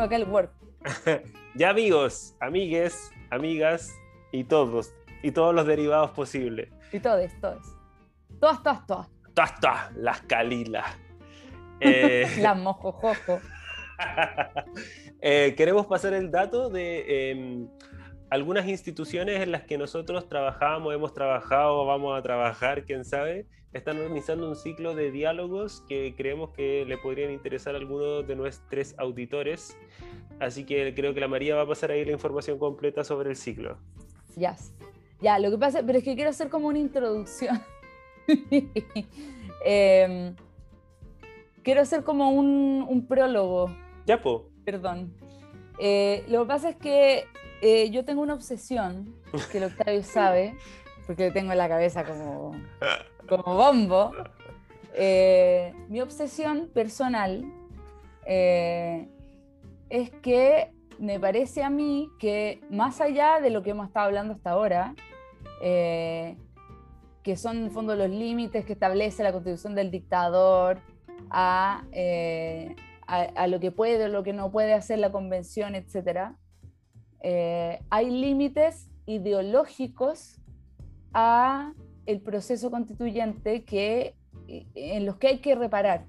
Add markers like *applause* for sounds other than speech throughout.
tengo acá el Word. *laughs* ya amigos, amigues, amigas y todos, y todos los derivados posibles. Y todos, todos. Todas, todas, todas. Todas, todas, las calilas. *laughs* Eh... *laughs* las mojojojo. eh, queremos pasar el dato de em, algunas instituciones en las que nosotros trabajamos, hemos trabajado, vamos a trabajar, quién sabe, están organizando un ciclo de diálogos que creemos que le podrían interesar a algunos de nuestros auditores. Así que creo que la María va a pasar ahí la información completa sobre el ciclo. Ya, ya, lo que pasa, pero es que quiero hacer como una introducción. *laughs* Em, quiero hacer como un, prólogo. Ya, po. Perdón. Eh, lo que pasa es que eh, yo tengo una obsesión, que el Octavio sabe, porque tengo en la cabeza como, como bombo. Eh, mi obsesión personal es que me parece a mí que más allá de lo que hemos estado hablando hasta ahora, eh, que son en fondo los límites que establece la constitución del dictador eh, a, lo que puede o lo que no puede hacer la convención, etc., eh, hay límites ideológicos a el proceso constituyente que, en los que hay que reparar.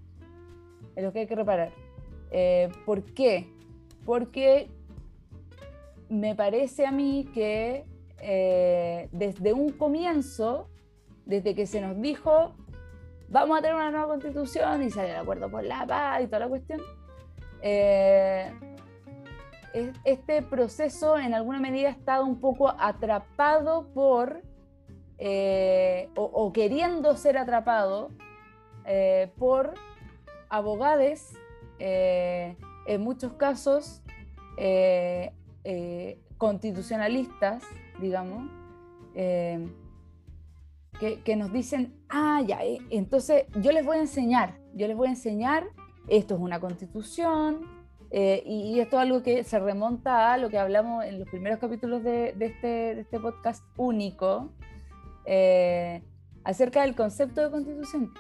En los que hay que reparar. ¿Por qué? Porque me parece a mí que eh, desde un comienzo, desde que se nos dijo, vamos a tener una nueva constitución y sale el acuerdo por la paz y toda la cuestión, eh, este proceso en alguna medida ha estado un poco atrapado por, eh, o, queriendo ser atrapado por abogados, en muchos casos eh, constitucionalistas, digamos, eh, que, nos dicen, ah, ya, eh, entonces yo les voy a enseñar, yo les voy a enseñar, esto es una constitución, y, esto es algo que se remonta a lo que hablamos en los primeros capítulos de, este, este, podcast único, acerca del concepto de constitución.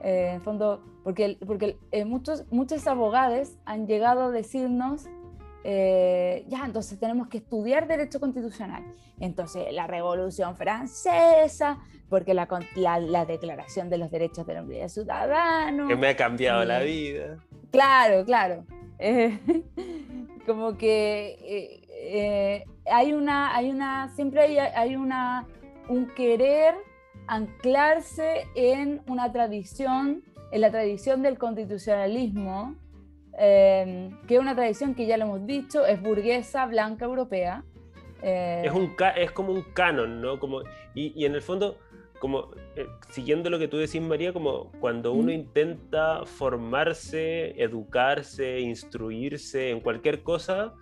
en fondo, porque, porque muchos, muchos abogados han llegado a decirnos eh, ya, entonces tenemos que estudiar derecho constitucional. Entonces, la Revolución Francesa, porque la, la, Declaración de los Derechos del Hombre y del Ciudadano. Que me ha cambiado la vida. Claro, claro. Eh, *laughs* como que eh, hay una, hay una, siempre hay, hay una, un querer anclarse en una tradición, en la tradición del constitucionalismo, Em, que es una tradición que ya lo hemos dicho, es burguesa, blanca, europea. Eh, es, un, es como un canon, ¿no? Como, y, y en el fondo, como eh, siguiendo lo que tú decís, María, como cuando uno intenta formarse, educarse, instruirse en cualquier cosa,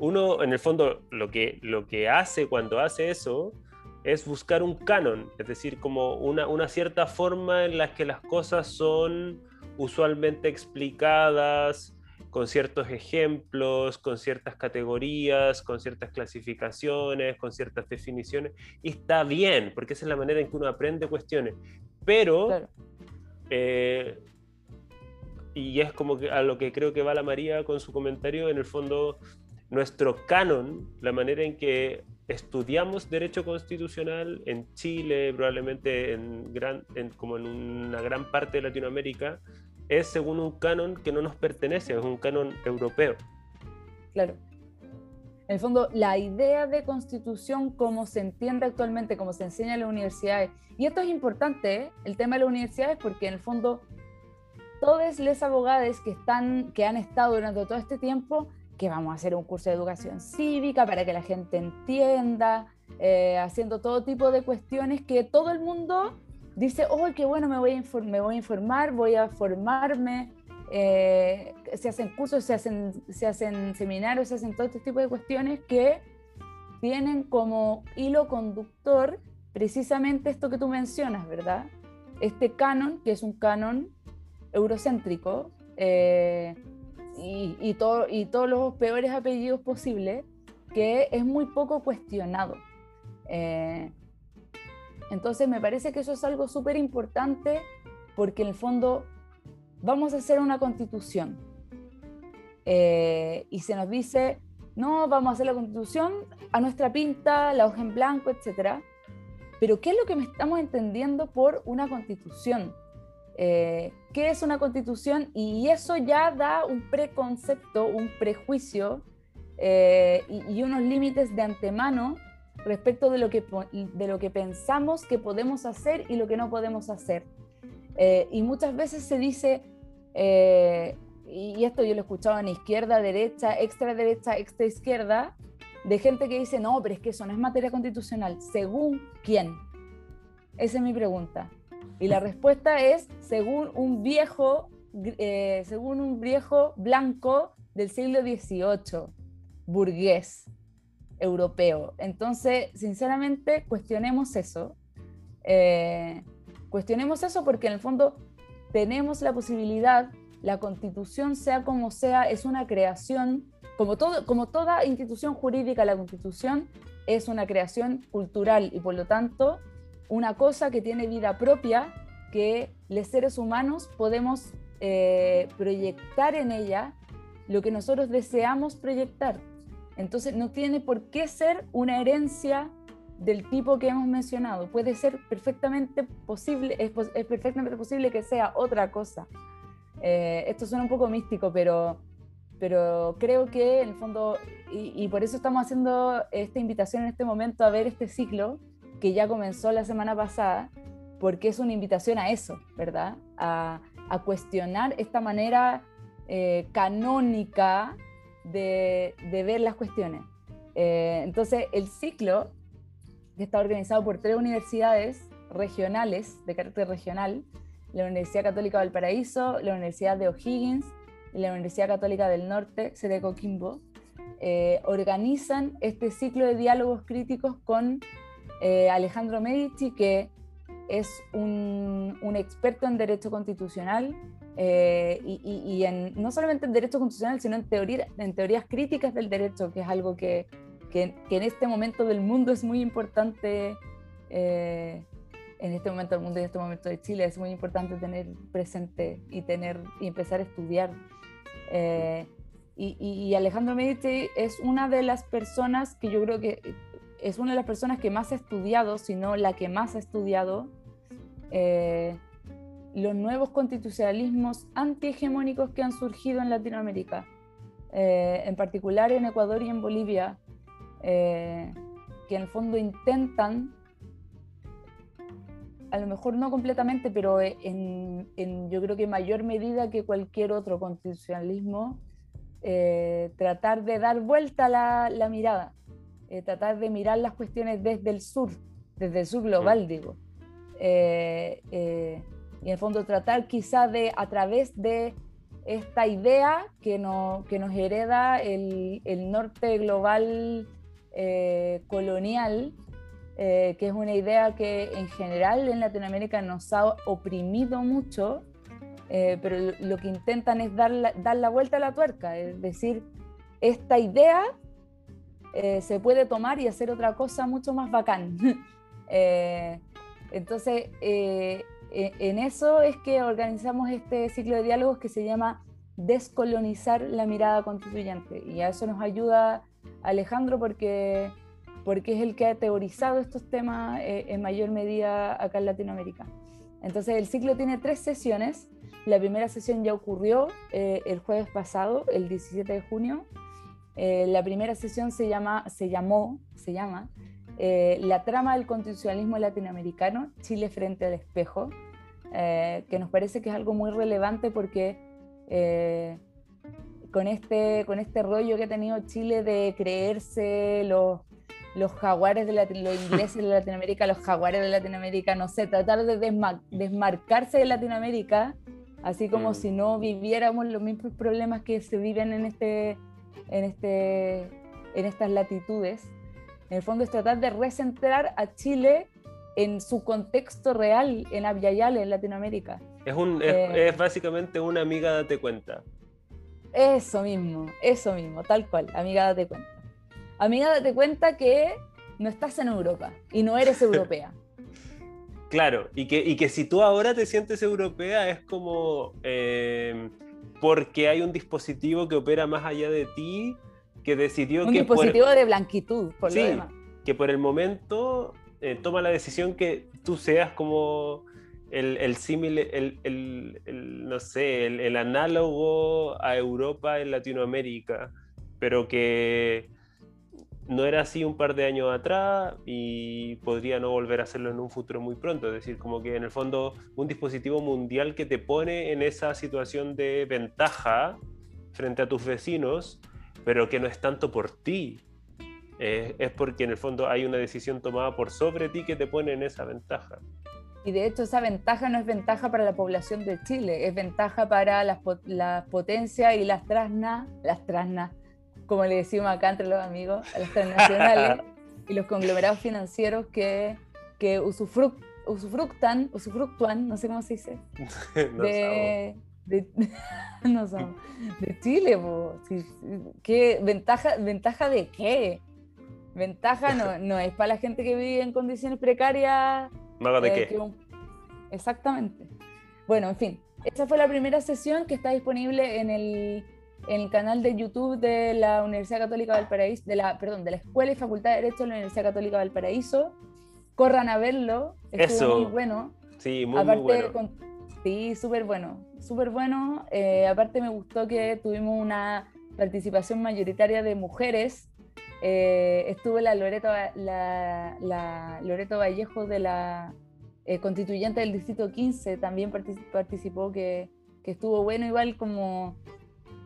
uno en el fondo lo que, lo que hace cuando hace eso es buscar un canon, es decir, como una, una cierta forma en la que las cosas son usualmente explicadas con ciertos ejemplos, con ciertas categorías, con ciertas clasificaciones, con ciertas definiciones, y está bien, porque esa es la manera en que uno aprende cuestiones. Pero, eh, y es como que a lo que creo que va la María con su comentario, en el fondo, nuestro canon, la manera en que estudiamos derecho constitucional en Chile, probablemente en gran, como en una gran parte de Latinoamérica, es según un canon que no nos pertenece, es un canon europeo. Claro. En el fondo, la idea de constitución como se entiende actualmente, como se enseña en las universidades, y esto es importante, ¿eh? el tema de las universidades, porque en el fondo todos los abogados que, están, que han estado durante todo este tiempo, que vamos a hacer un curso de educación cívica para que la gente entienda, eh, haciendo todo tipo de cuestiones que todo el mundo dice, oh, qué bueno, me voy a, me voy a informar, voy a formarme, eh, se hacen cursos, se hacen, se hacen seminarios, se hacen todo este tipo de cuestiones que tienen como hilo conductor precisamente esto que tú mencionas, ¿verdad? Este canon, que es un canon eurocéntrico, eh, y, y, y todos los peores apellidos posibles, que es muy poco cuestionado. Eh, entonces me parece que eso es algo súper importante porque en el fondo vamos a hacer una constitución. Eh, y se nos dice, no, vamos a hacer la constitución a nuestra pinta, la hoja en blanco, etc. Pero ¿qué es lo que me estamos entendiendo por una constitución? Eh, ¿Qué es una constitución? Y eso ya da un preconcepto, un prejuicio eh, y, unos límites de antemano respecto de lo, que, de lo que pensamos que podemos hacer y lo que no podemos hacer. Eh, y muchas veces se dice, y esto yo lo he escuchado en izquierda, derecha, extra derecha, extra izquierda, de gente que dice, no, pero es que eso no es materia constitucional. ¿Según quién? Esa es mi pregunta. Y la respuesta es, según un viejo, eh, según un viejo blanco del siglo XVIII, burgués, europeo. Entonces, sinceramente, cuestionemos eso. Eh, cuestionemos eso porque en el fondo tenemos la posibilidad la constitución, sea como sea, es una creación, como, todo, como toda institución jurídica, la constitución es una creación cultural y por lo tanto una cosa que tiene vida propia, que los seres humanos podemos eh, proyectar en ella lo que nosotros deseamos proyectar. Entonces no tiene por qué ser una herencia del tipo que hemos mencionado. Puede ser perfectamente posible, es, es perfectamente posible que sea otra cosa. Eh, esto suena un poco místico, pero, pero creo que en el fondo, y, por eso estamos haciendo esta invitación en este momento a ver este ciclo que ya comenzó la semana pasada, porque es una invitación a eso, ¿verdad? A, cuestionar esta manera eh, canónica de, ver las cuestiones. Eh, entonces, el ciclo, que está organizado por tres universidades regionales, de carácter regional, la Universidad Católica del Valparaíso, la Universidad de O'Higgins y la Universidad Católica del Norte, sede Coquimbo, eh, organizan este ciclo de diálogos críticos con eh, Alejandro Medici, que es un, experto en derecho constitucional eh, y, en, no solamente en derecho constitucional, sino en, teoría, en teorías críticas del derecho, que es algo que, que, en este momento del mundo es muy importante en este momento del mundo y en este momento de Chile es muy importante tener presente y, tener, y empezar a estudiar. Eh, y, Alejandro Medici es una de las personas que yo creo que es una de las personas que más ha estudiado, si no la que más ha estudiado, eh, los nuevos constitucionalismos antihegemónicos que han surgido en Latinoamérica, eh, en particular en Ecuador y en Bolivia, que en el fondo intentan a lo mejor no completamente, pero en, yo creo que mayor medida que cualquier otro constitucionalismo, eh, tratar de dar vuelta la, la mirada, eh, tratar de mirar las cuestiones desde el sur, desde el sur global, mm. digo. Eh, y en el fondo tratar quizá de, a través de esta idea que, no, que nos hereda el, el norte global colonial, eh, que es una idea que en general en Latinoamérica nos ha oprimido mucho, eh, pero lo que intentan es dar la, dar la vuelta a la tuerca, es decir, esta idea eh, se puede tomar y hacer otra cosa mucho más bacán. *laughs* entonces, e, en eso es que organizamos este ciclo de diálogos que se llama Descolonizar la mirada constituyente. Y a eso nos ayuda Alejandro porque porque es el que ha teorizado estos temas eh, en mayor medida acá en Latinoamérica. Entonces el ciclo tiene tres sesiones. La primera sesión ya ocurrió eh, el jueves pasado, el 17 de junio. Eh, la primera sesión se, llama, se llamó, se llama La trama del constitucionalismo latinoamericano, Chile frente al espejo, que nos parece que es algo muy relevante porque con, este, con este rollo que ha tenido Chile de creerse los los jaguares de los ingleses de Latinoamérica, los jaguares de Latinoamérica, no sé, tratar de desmarcarse de Latinoamérica, así como mm. si no viviéramos los mismos problemas que se viven en, este, en, este, en estas latitudes. En el fondo es tratar de recentrar a Chile en su contexto real, en Abyayale, en Latinoamérica. Es, un, es, eh, es básicamente una amiga date cuenta. Eso mismo, eso mismo, tal cual, amiga date cuenta amiga, date cuenta que no estás en Europa y no eres europea. *laughs* *laughs* Claro, y que, y que si tú ahora te sientes europea es como, eh, porque hay un dispositivo que opera más allá de ti que decidió un que... dispositivo de blanquitud, por sí, lo demás. que por el momento eh, toma la decisión que tú seas como el, el símil, el, el, el, no sé, el, análogo a Europa en Latinoamérica, pero que no era así un par de años atrás y podría no volver a hacerlo en un futuro muy pronto. Es decir, como que en el fondo un dispositivo mundial que te pone en esa situación de ventaja frente a tus vecinos, pero que no es tanto por ti. Es porque en el fondo hay una decisión tomada por sobre ti que te pone en esa ventaja. Y de hecho esa ventaja no es ventaja para la población de Chile, es ventaja para las, las potencias y las trasnas, las trasnas, como le decimos acá entre los amigos, a las transnacionales *laughs* y los conglomerados financieros que, que usufructan, usufructúan, no sé cómo se dice, *laughs* no de, de, *laughs* no de Chile. ¿Qué, ventaja, ¿Ventaja de qué? Ventaja no, no es para la gente que vive en condiciones precarias. ¿Mago de eh, qué? un- Exactamente. Bueno, en fin, esa fue la primera sesión que está disponible en el, en el canal de YouTube de la Universidad Católica Valparaíso, de la, perdón, de la Escuela y Facultad de Derecho de la Universidad Católica Valparaíso. Corran a verlo, estuvo Eso. muy bueno. Sí, muy, bueno. con- sí, súper bueno, súper bueno. Eh, aparte me gustó que tuvimos una participación mayoritaria de mujeres. Eh, estuvo la Loreto, la, la Loreto Vallejo de la eh, constituyente del Distrito 15, también partici- participó, que, que estuvo bueno igual como,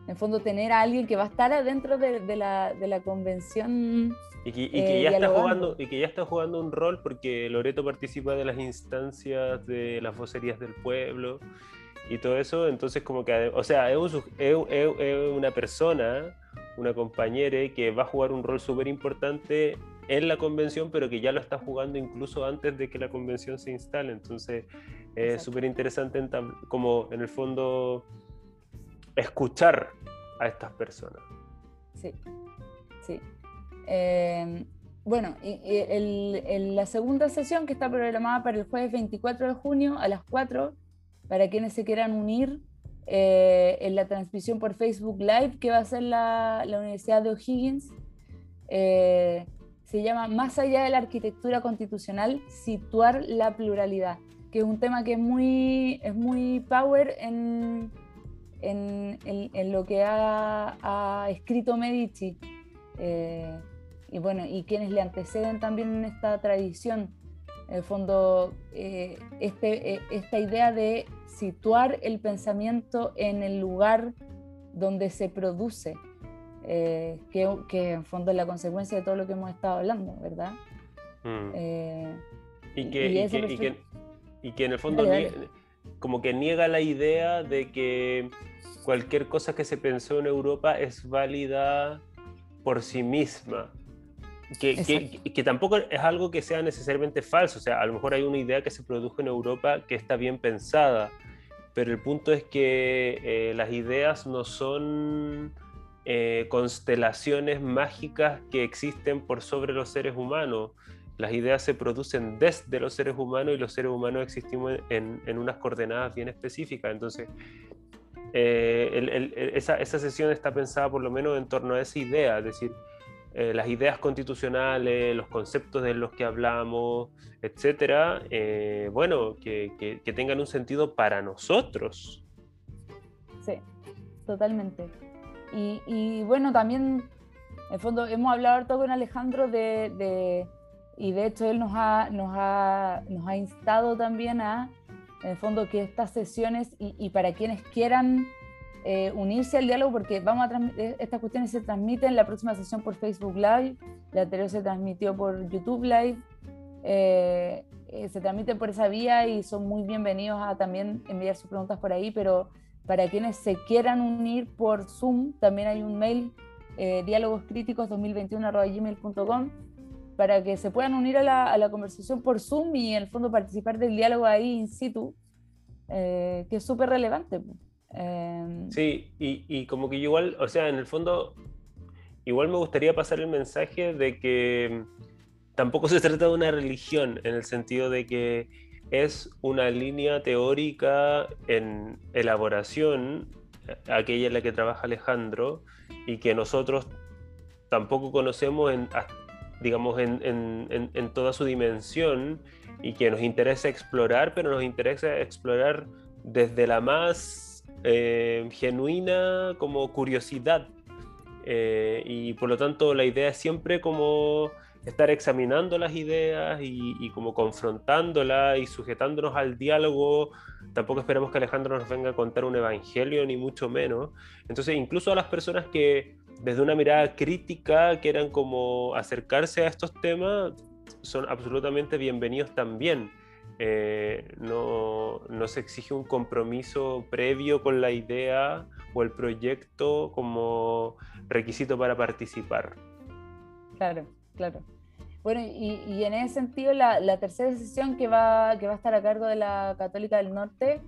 en fondo, tener a alguien que va a estar adentro de, de la, de la convención. Y que, y que eh, ya está jugando, y que ya está jugando un rol porque Loreto participa de las instancias de las vocerías del pueblo y todo eso, entonces como que, o sea, es, un es, es- es una persona, una compañera que va a jugar un rol súper importante en la convención, pero que ya lo está jugando incluso antes de que la convención se instale, entonces es súper interesante como en el fondo escuchar a estas personas. Sí, sí. Eh, bueno, la segunda sesión que está programada para el jueves 24 de junio a las 4, para quienes se quieran unir eh, en la transmisión por Facebook Live que va a hacer la, la Universidad de O'Higgins. Eh, se llama Más allá de la arquitectura constitucional, situar la pluralidad, que es un tema que es muy, es muy power en, en, en- en lo que ha, ha escrito Medici. eh, y bueno, y quienes le anteceden también en esta tradición. En el fondo, eh, este, eh, esta idea de situar el pensamiento en el lugar donde se produce, eh, que, que en fondo es la consecuencia de todo lo que hemos estado hablando, ¿verdad? Mm. Eh, Y que, y y que- y que- en el fondo Dale, nie- como que niega la idea de que cualquier cosa que se pensó en Europa es válida por sí misma. Que, que, tampoco es algo que sea necesariamente falso, o sea, a lo mejor hay una idea que se produjo en Europa que está bien pensada, pero el punto es que eh, las ideas no son eh, constelaciones mágicas que existen por sobre los seres humanos. Las ideas se producen desde los seres humanos y los seres humanos existimos en, en unas coordenadas bien específicas. Entonces, eh, el- el- esa, esa sesión está pensada por lo menos en torno a esa idea, es decir, eh, las ideas constitucionales, los conceptos de los que hablamos, etcétera, eh, bueno, que, que- que tengan un sentido para nosotros. Sí, totalmente. Y, y bueno, también, en el fondo, hemos hablado harto con Alejandro de, de- y de hecho él nos ha, nos ha, nos ha instado también a, en el fondo, que estas sesiones y, y para quienes quieran eh, unirse al diálogo, porque vamos a eh, estas cuestiones se transmiten la próxima sesión por Facebook Live, la anterior se transmitió por YouTube Live, eh, eh, se transmiten por esa vía y son muy bienvenidos a también enviar sus preguntas por ahí, pero para quienes se quieran unir por Zoom, también hay un mail, eh, diálogoscríticos2021.gmail.com, para que se puedan unir a la, a la conversación por Zoom y en el fondo participar del diálogo ahí in situ, eh, que es súper relevante. Eh, Sí, y, y como que igual, o sea, en el fondo, igual me gustaría pasar el mensaje de que tampoco se trata de una religión, en el sentido de que es una línea teórica en elaboración aquella en la que trabaja Alejandro y que nosotros tampoco conocemos en, digamos, en, en, en, toda su dimensión y que nos interesa explorar, pero nos interesa explorar desde la más eh, genuina como curiosidad. Eh, y por lo tanto la idea es siempre como estar examinando las ideas y, y, como confrontándolas y sujetándonos al diálogo. Tampoco esperamos que Alejandro nos venga a contar un evangelio, ni mucho menos. Entonces, incluso a las personas que desde una mirada crítica quieran como acercarse a estos temas, son absolutamente bienvenidos también. Eh, no, no, se exige un compromiso previo con la idea o el proyecto como requisito para participar. Claro, claro. Bueno, y, y en ese sentido, la, la, tercera sesión que va, que va a estar a cargo de la Católica del Norte,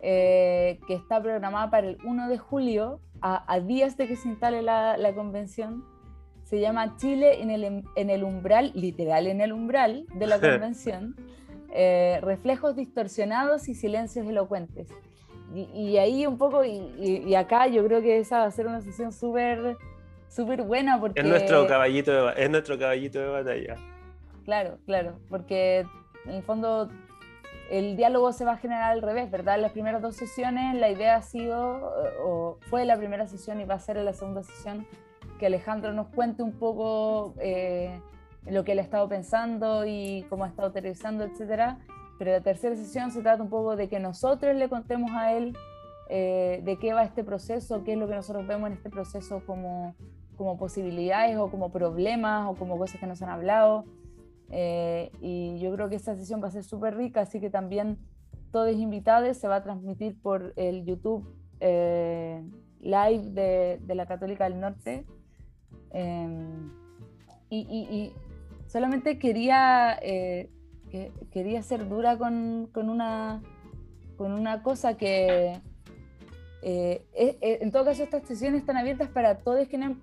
eh, que está programada para el 1 de julio, a, días de que se instale la, convención, se llama Chile en el, en el, umbral, literal en el umbral de la *laughs* convención, eh, reflejos distorsionados y silencios elocuentes. Y, ahí un poco, y, acá yo creo que esa va a ser una sesión súper súper buena porque... Es nuestro, caballito de, es nuestro caballito de batalla. Claro, claro, porque en el fondo el diálogo se va a generar al revés, ¿verdad? En las primeras dos sesiones la idea ha sido, o fue la primera sesión y va a ser la segunda sesión, que Alejandro nos cuente un poco eh, lo que él ha estado pensando y cómo ha estado aterrizando, etcétera. Pero la tercera sesión se trata un poco de que nosotros le contemos a él eh, de qué va este proceso, qué es lo que nosotros vemos en este proceso como, como posibilidades o como problemas o como cosas que nos han hablado. Eh, y yo creo que esta sesión va a ser súper rica, así que también todos invitados se va a transmitir por el YouTube eh, live de, de, la Católica del Norte. Em, y, y, solamente quería, eh, que, quería ser dura con, con, una, con una cosa que... en todo caso, estas sesiones están abiertas para todos quienes,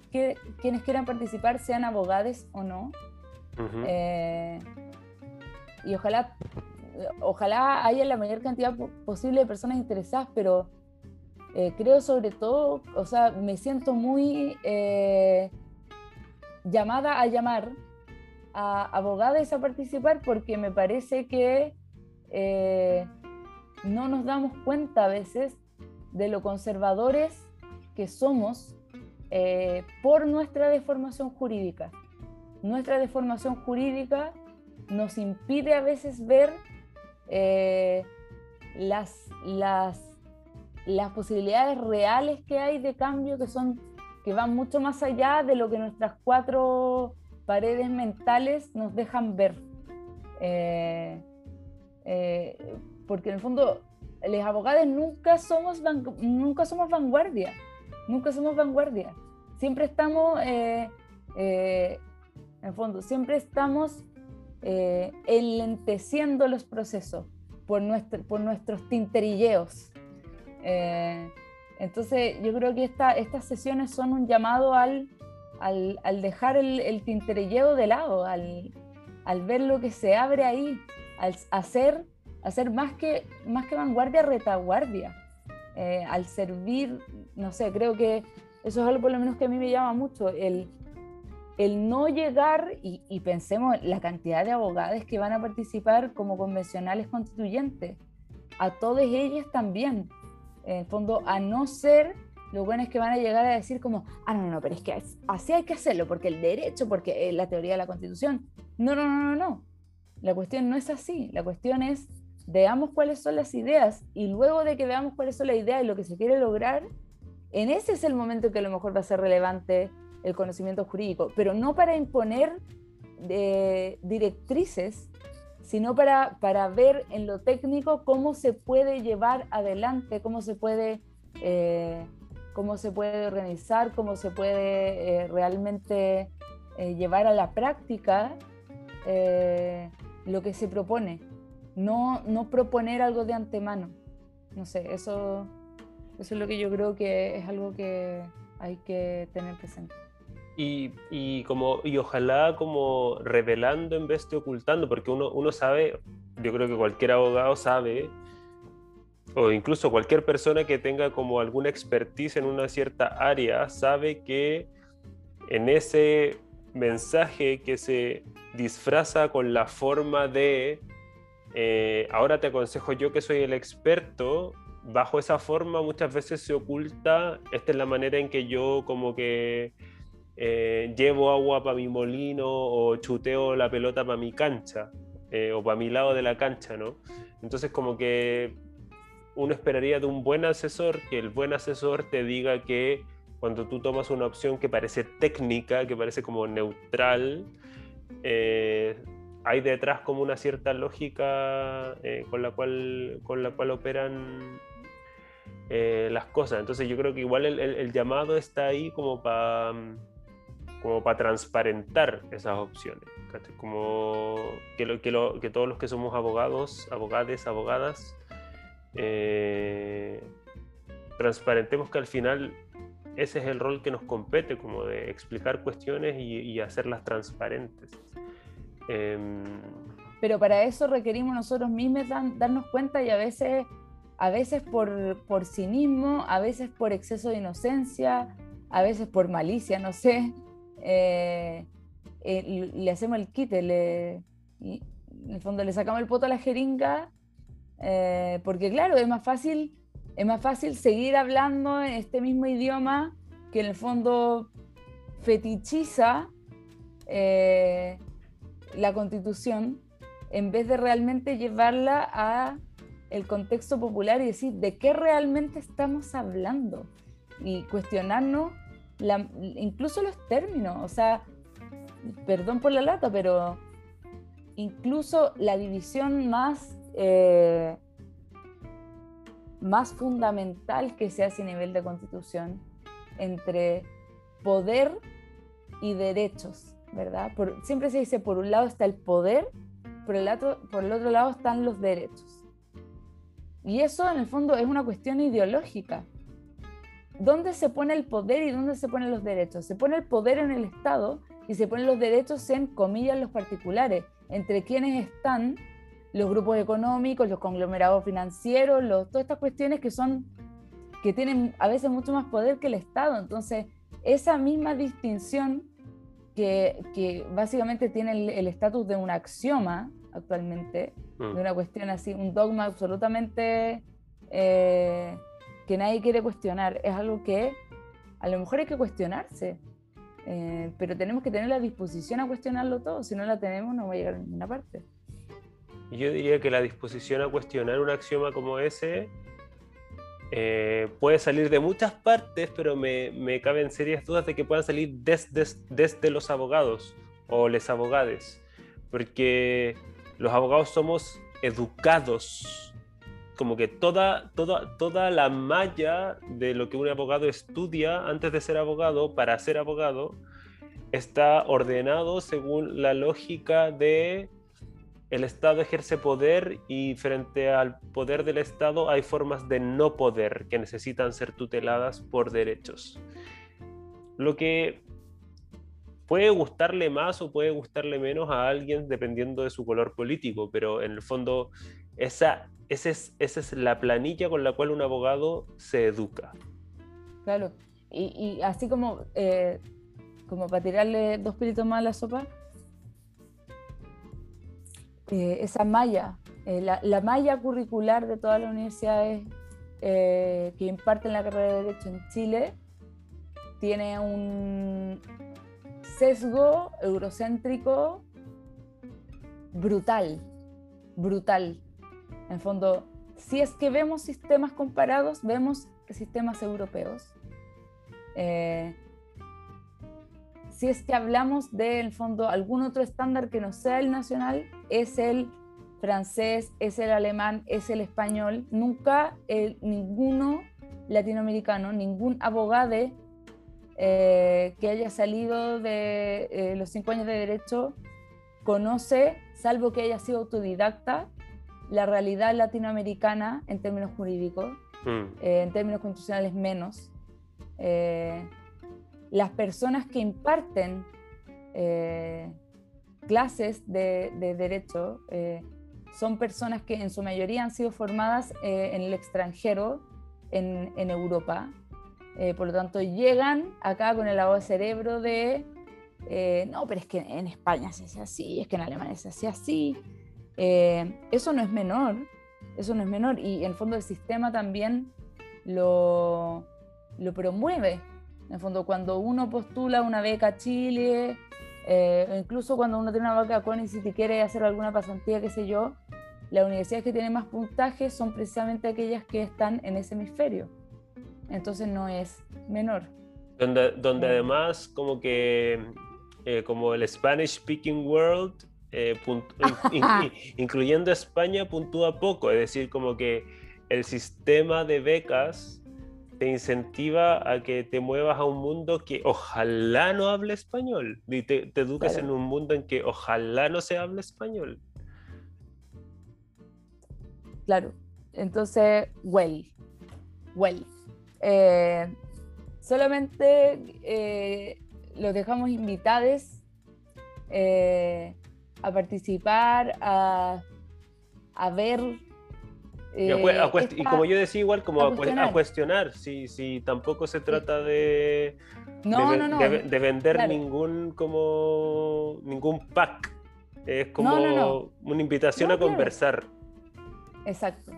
quienes quieran participar, sean abogados o no. Eh, y ojalá, ojalá haya la mayor cantidad posible de personas interesadas, pero eh, creo sobre todo, o sea, me siento muy eh, llamada a llamar a abogados a participar porque me parece que no nos damos cuenta a veces de lo conservadores que somos por nuestra deformación jurídica nuestra deformación jurídica nos impide a veces ver eh, las, las, las posibilidades reales que hay de cambio que son que van mucho más allá de lo que nuestras cuatro paredes mentales nos dejan ver. Eh, eh, porque en el fondo, los abogados nunca somos, nunca somos vanguardia, nunca somos vanguardia. Siempre estamos en el fondo, siempre estamos eh, enlenteciendo los procesos por, nuestro, por nuestros tinterilleos. Eh, entonces, yo creo que esta, estas sesiones son un llamado al, al, al dejar el, el, tinterilleo de lado, al, al, ver lo que se abre ahí, al hacer, hacer más, que, más que vanguardia, retaguardia, eh, al servir, no sé, creo que eso es algo por lo menos que a mí me llama mucho, el, el no llegar, y, pensemos la cantidad de abogados que van a participar como convencionales constituyentes, a todas ellas también, en el fondo, a no ser, lo bueno es que van a llegar a decir como, ah, no, no, pero es que así hay que hacerlo, porque el derecho, porque la teoría de la constitución, no, no, no, no, no, la cuestión no es así, la cuestión es, veamos cuáles son las ideas, y luego de que veamos cuáles son las ideas y lo que se quiere lograr, en ese es el momento que a lo mejor va a ser relevante el conocimiento jurídico, pero no para imponer eh, directrices, sino para, para ver en lo técnico cómo se puede llevar adelante, cómo se puede, eh, cómo se puede organizar, cómo se puede eh, realmente llevar a la práctica lo que se propone, no, no proponer algo de antemano. No sé, eso, eso es lo que yo creo que es algo que hay que tener presente. Y, como, y ojalá como revelando en vez de ocultando, porque uno, uno sabe, yo creo que cualquier abogado sabe o incluso cualquier persona que tenga como alguna expertise en una cierta área sabe que en ese mensaje que se disfraza con la forma de eh, ahora te aconsejo yo que soy el experto, bajo esa forma muchas veces se oculta, esta es la manera en que yo como que eh, llevo agua para mi molino o chuteo la pelota para mi cancha eh, o para mi lado de la cancha, ¿no? Entonces como que uno esperaría de un buen asesor que el buen asesor te diga que cuando tú tomas una opción que parece técnica, que parece como neutral, eh, hay detrás como una cierta lógica eh, con, la cual, con la cual operan eh, las cosas. Entonces yo creo que igual el, llamado está ahí como para como para transparentar esas opciones. Como que, lo, que, lo, que, todos los que somos abogados, abogades, abogadas, eh, transparentemos que al final ese es el rol que nos compete, como de explicar cuestiones y, hacerlas transparentes. Em, Pero para eso requerimos nosotros mismos darnos cuenta y a veces, a veces por, por cinismo, a veces por exceso de inocencia, a veces por malicia, no sé, eh, eh, le hacemos el quite, le, en el fondo le sacamos el poto a la jeringa eh, porque claro, es más fácil, es más fácil seguir hablando este mismo idioma que en el fondo fetichiza eh, la constitución en vez de realmente llevarla a el contexto popular y decir de qué realmente estamos hablando y cuestionarnos incluso los términos, o sea, perdón por la lata, pero incluso la división más eh, más fundamental que se hace a nivel de constitución entre poder y derechos, ¿verdad? siempre se dice, por un lado está el poder, por el, otro, por el otro lado están los derechos. Y eso en el fondo es una cuestión ideológica. ¿Dónde se pone el poder y dónde se ponen los derechos? Se pone el poder en el Estado y se ponen los derechos en comillas los particulares, entre quienes están los grupos económicos, los conglomerados financieros, todas estas cuestiones que son que tienen a veces mucho más poder que el Estado. Entonces, esa misma distinción que, básicamente tiene el estatus de un axioma actualmente, mm. de una cuestión así, un dogma absolutamente eh, que nadie quiere cuestionar, es algo que a lo mejor hay que cuestionarse, eh, pero tenemos que tener la disposición a cuestionarlo todo, si no la tenemos no va a llegar a ninguna parte. Yo diría que la disposición a cuestionar un axioma como ese eh, puede salir de muchas partes, pero me, me, caben serias dudas de que puedan salir desde, desde los abogados o les abogades, porque los abogados somos educados, como que toda, toda, toda la malla de lo que un abogado estudia antes de ser abogado, para ser abogado, está ordenado según la lógica de el Estado ejerce poder y frente al poder del Estado hay formas de no poder que necesitan ser tuteladas por derechos. Lo que puede gustarle más o puede gustarle menos a alguien dependiendo de su color político, pero en el fondo esa, es, esa es la planilla con la cual un abogado se educa. Claro, y, así como, eh, como para tirarle dos pelitos más a la sopa, eh, esa malla, eh, la, malla curricular de todas las universidades que imparten la carrera de Derecho en Chile tiene un sesgo eurocéntrico brutal, brutal. En fondo, si es que vemos sistemas comparados, vemos sistemas europeos. Si es que hablamos de, en el fondo, algún otro estándar que no sea el nacional, es el francés, es el alemán, es el español, nunca el, ninguno latinoamericano, ningún abogado eh, que haya salido de eh, los cinco años de derecho conoce, salvo que haya sido autodidacta, la realidad latinoamericana en términos jurídicos, mm. eh, en términos constitucionales menos las personas que imparten eh, clases de, derecho eh, son personas que en su mayoría han sido formadas eh, en el extranjero, en, en Europa. Eh, por lo tanto, llegan acá con el lavado de cerebro de, eh, no, pero es que en España se hace así, es que en Alemania se hace así. Eso no es menor, eso no es menor. Y en el fondo el sistema también lo, lo promueve. En el fondo, cuando uno postula una beca a Chile, eh, incluso cuando uno tiene una beca con y si te quiere hacer alguna pasantía, qué sé yo, las universidades que tienen más puntaje son precisamente aquellas que están en ese hemisferio. Entonces no es menor. Donde, donde eh. además como que eh, como el Spanish Speaking World, *laughs* incluyendo España, puntúa poco. Es decir, como que el sistema de becas te incentiva a que te muevas a un mundo que ojalá no hable español y te, te eduques en un mundo en que ojalá no se hable español. Claro, entonces, well, well. Eh, solamente eh, los dejamos invitados eh, a participar, a, a ver y, eh, como yo decía, igual como a cuestionar, si, si tampoco se trata de, de, vender ningún como ningún pack. Es como una invitación a conversar. Exacto,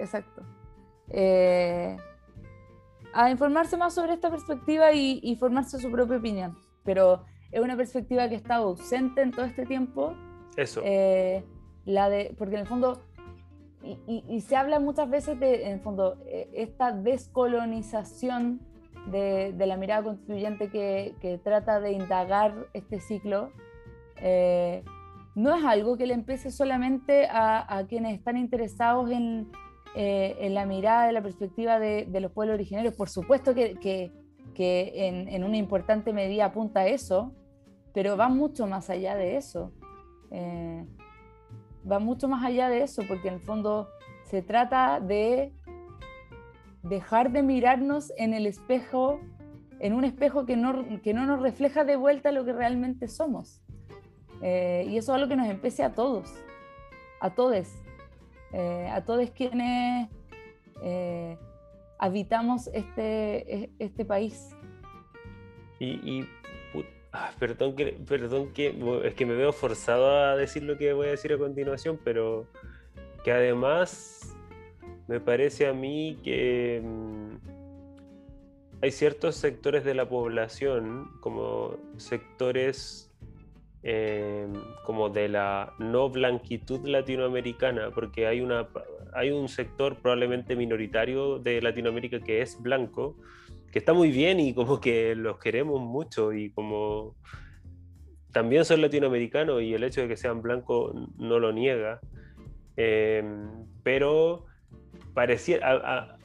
exacto. Eh, a informarse más sobre esta perspectiva y, formarse su propia opinión. Pero es una perspectiva que está ausente en todo este tiempo. Eso. Eh, la de, porque en el fondo y, se habla muchas veces de, en el fondo, eh, esta descolonización de, la mirada constituyente que, que, trata de indagar este ciclo, eh, no es algo que le empiece solamente a, quienes están interesados en, eh, en, la mirada, de la perspectiva de, de, los pueblos originarios. Por supuesto que, que, que en, una importante medida apunta a eso, pero va mucho más allá de eso va mucho más allá de eso, porque en el fondo se trata de dejar de mirarnos en el espejo, en un espejo que no, que no nos refleja de vuelta lo que realmente somos. Eh, y eso es algo que nos empece a todos, a todos, eh, a todos quienes eh, habitamos este, e, este país. Y, Ah, perdón que, perdón que es que me veo forzado a decir lo que voy a decir a continuación, pero que además me parece a mí que mm, hay ciertos sectores de la población, como sectores em, como de la no blanquitud latinoamericana, porque hay, una, hay un sector probablemente minoritario de Latinoamérica que es blanco, que está muy bien y como que los queremos mucho y como también son latinoamericanos y el hecho de que sean blancos no lo niega. Em, pero parecía,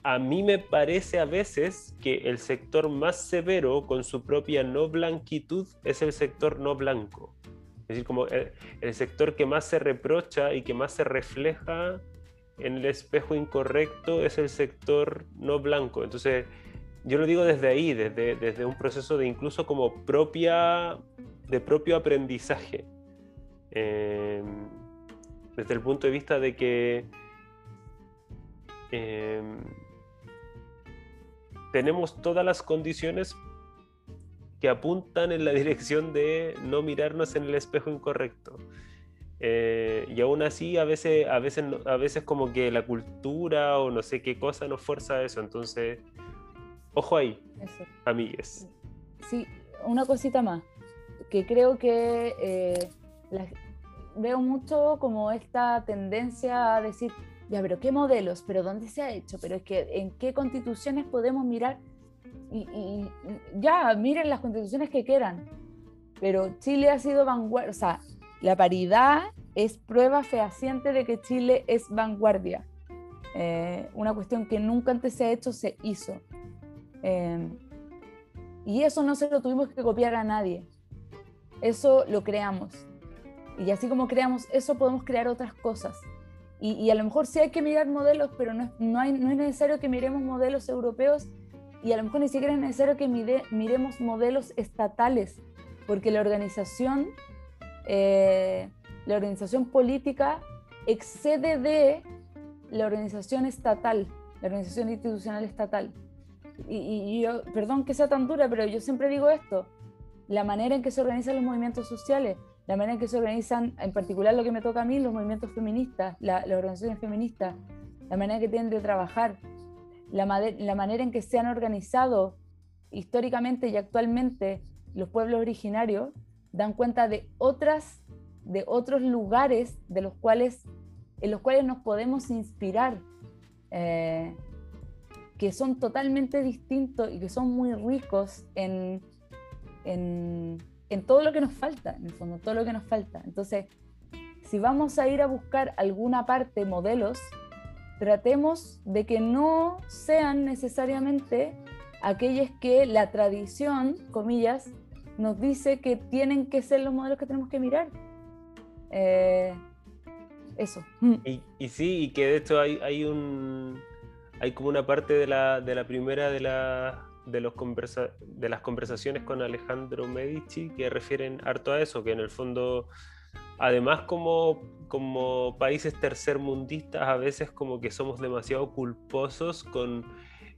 a, mí me parece a veces que el sector más severo con su propia no blanquitud es el sector no blanco. Es decir, como el, sector que más se reprocha y que más se refleja en el espejo incorrecto es el sector no blanco. Entonces, yo lo digo desde ahí, desde, desde un proceso de incluso como propia, de propio aprendizaje. Em, desde el punto de vista de que em, tenemos todas las condiciones que apuntan en la *laughs* dirección de no mirarnos en el espejo incorrecto. Eh, y aún así, a veces, a, veces, a veces como que la cultura o no sé qué cosa nos fuerza a eso. Entonces, Ojo ahí, amigues. Sí, una cosita más, que creo que eh, veo mucho como esta tendencia a decir, ya, pero ¿qué modelos? ¿Pero dónde se ha hecho? ¿Pero es que en qué constituciones podemos mirar? Y, ya, miren las constituciones que quieran. Pero Chile ha sido vanguardia, o sea, la paridad es prueba fehaciente de que Chile es vanguardia. Eh, una cuestión que nunca antes se ha hecho, se hizo. Em, y eso no se lo tuvimos que copiar a nadie. Eso lo creamos. Y así como creamos eso, podemos crear otras cosas. Y, a lo mejor sí hay que mirar modelos, pero no, no, hay, no, es necesario que miremos modelos europeos y a lo mejor ni siquiera es necesario que miremos modelos estatales, porque la organización, eh, la organización política excede de la organización estatal, la organización institucional estatal. Y, yo, perdón que sea tan dura, pero yo siempre digo esto, la manera en que se organizan los movimientos sociales, la manera en que se organizan, en particular lo que me toca a mí, los movimientos feministas, las organizaciones feministas, la manera que tienen de trabajar, la, manera en que se han organizado históricamente y actualmente los pueblos originarios, dan cuenta de otras de otros lugares de los cuales en los cuales nos podemos inspirar eh, que son totalmente distintos y que son muy ricos en, en, en, todo lo que nos falta, en el fondo, todo lo que nos falta. Entonces, si vamos a ir a buscar alguna parte modelos, tratemos de que no sean necesariamente aquellos que la tradición, comillas, nos dice que tienen que ser los modelos que tenemos que mirar. Eh, eso. Y, sí, y que de hecho hay, hay un hay como una parte de la, de la primera de, la, de, los conversa, de las conversaciones con Alejandro Medici que refieren harto a eso, que en el fondo, además como, como países tercermundistas, a veces como que somos demasiado culposos con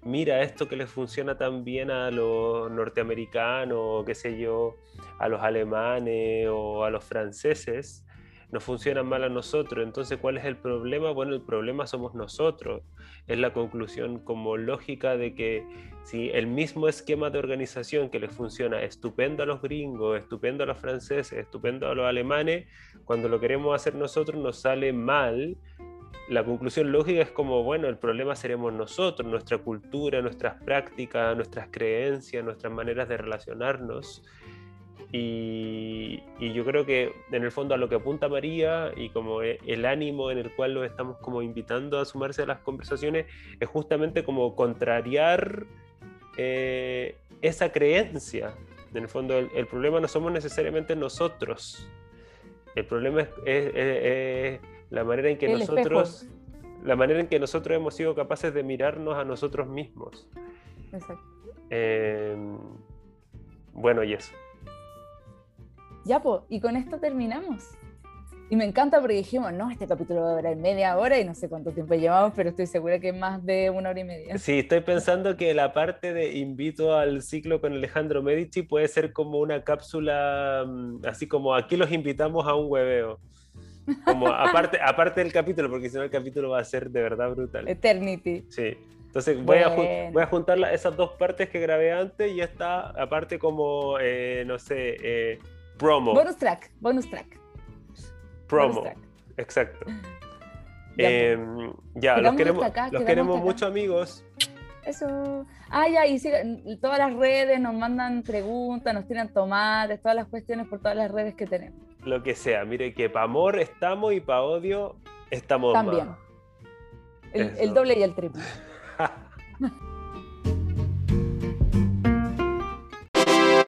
mira esto que les funciona tan bien a los norteamericanos, qué sé yo, a los alemanes o a los franceses, nos funcionan mal a nosotros. Entonces, ¿cuál es el problema? Bueno, el problema somos nosotros. Es la conclusión como lógica de que si el mismo esquema de organización que les funciona estupendo a los gringos, estupendo a los franceses, estupendo a los alemanes, cuando lo queremos hacer nosotros nos sale mal la conclusión lógica es como, bueno, el problema seremos nosotros, nuestra cultura, nuestras prácticas, nuestras creencias, nuestras maneras de relacionarnos. Y, yo creo que en el fondo a lo que apunta María y como e, el ánimo en el cual los estamos como invitando a sumarse a las conversaciones es justamente como contrariar eh, esa creencia. En el fondo el, problema no somos necesariamente nosotros. El problema es la manera en que nosotros la manera en que nosotros hemos sido capaces de mirarnos a nosotros mismos. Exacto. Em, bueno, y eso. Ya, pues, y con esto terminamos. Y me encanta porque dijimos, no, este capítulo va a durar media hora y no sé cuánto tiempo llevamos, pero estoy segura que es más de una hora y media. Sí, estoy pensando que la parte de invito al ciclo con Alejandro Medici puede ser como una cápsula, mm, así como aquí los invitamos a un hueveo. Como aparte, *laughs* aparte del capítulo, porque si no el capítulo va a ser de verdad brutal. Eternity. Sí. Entonces voy, a, voy a juntar esas dos partes que grabé antes y está aparte como, eh, no sé, eh, promo. Bonus track, bonus track. Promo. Exacto. *laughs* ya, em, los queremos, los queremos mucho amigos. Eso. Ah, ya, y todas las redes nos mandan preguntas, nos tiran tomates, todas las cuestiones por todas las redes que tenemos lo que sea. Mire que para amor estamos y para odio estamos También. El, el doble y el triple. *laughs*